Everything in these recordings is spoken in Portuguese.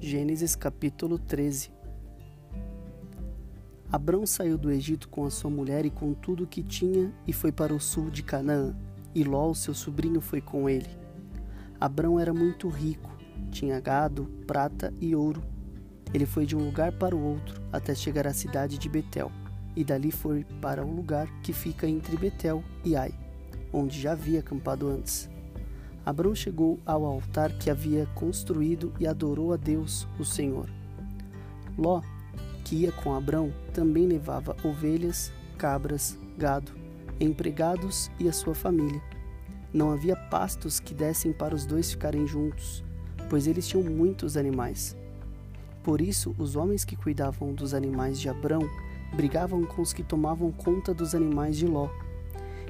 Gênesis capítulo 13 Abrão saiu do Egito com a sua mulher e com tudo o que tinha e foi para o sul de Canaã, e Ló, seu sobrinho, foi com ele. Abrão era muito rico, tinha gado, prata e ouro. Ele foi de um lugar para o outro até chegar à cidade de Betel, e dali foi para o lugar que fica entre Betel e Ai, onde já havia acampado antes. Abrão chegou ao altar que havia construído e adorou a Deus, o Senhor. Ló, que ia com Abrão, também levava ovelhas, cabras, gado, empregados e a sua família. Não havia pastos que dessem para os dois ficarem juntos, pois eles tinham muitos animais. Por isso, os homens que cuidavam dos animais de Abrão brigavam com os que tomavam conta dos animais de Ló.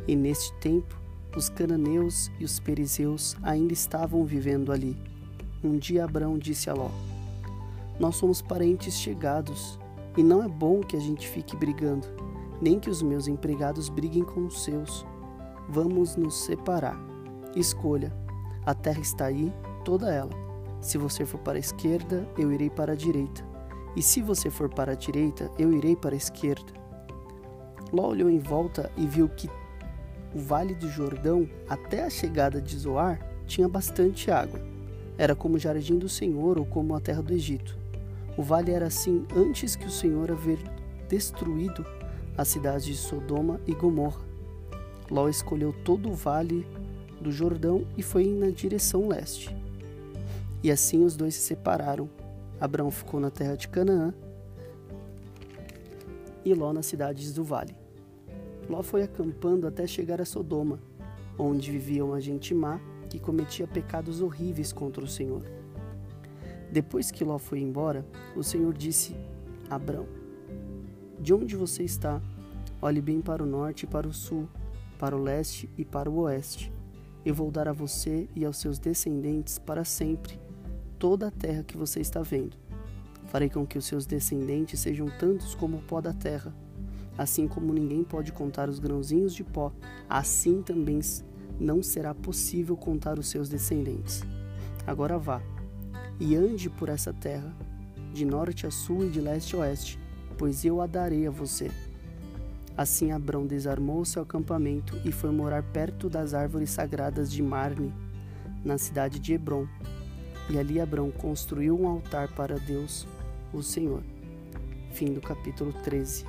E neste tempo, os cananeus e os perizeus ainda estavam vivendo ali. Um dia Abrão disse a Ló: Nós somos parentes chegados, e não é bom que a gente fique brigando, nem que os meus empregados briguem com os seus. Vamos nos separar. Escolha. A terra está aí, toda ela. Se você for para a esquerda, eu irei para a direita. E se você for para a direita, eu irei para a esquerda. Ló olhou em volta e viu que o Vale do Jordão, até a chegada de Zoar, tinha bastante água. Era como o jardim do Senhor ou como a terra do Egito. O vale era assim antes que o Senhor haver destruído as cidades de Sodoma e Gomorra. Ló escolheu todo o vale do Jordão e foi na direção leste. E assim os dois se separaram. Abraão ficou na terra de Canaã e Ló nas cidades do vale. Ló foi acampando até chegar a Sodoma, onde vivia uma gente má que cometia pecados horríveis contra o Senhor. Depois que Ló foi embora, o Senhor disse a Abrão: De onde você está? Olhe bem para o norte e para o sul, para o leste e para o oeste. Eu vou dar a você e aos seus descendentes para sempre toda a terra que você está vendo. Farei com que os seus descendentes sejam tantos como o pó da terra Assim como ninguém pode contar os grãozinhos de pó, assim também não será possível contar os seus descendentes. Agora vá e ande por essa terra, de norte a sul e de leste a oeste, pois eu a darei a você. Assim Abrão desarmou seu acampamento e foi morar perto das árvores sagradas de Marne, na cidade de Hebron. E ali Abrão construiu um altar para Deus, o Senhor. Fim do capítulo 13.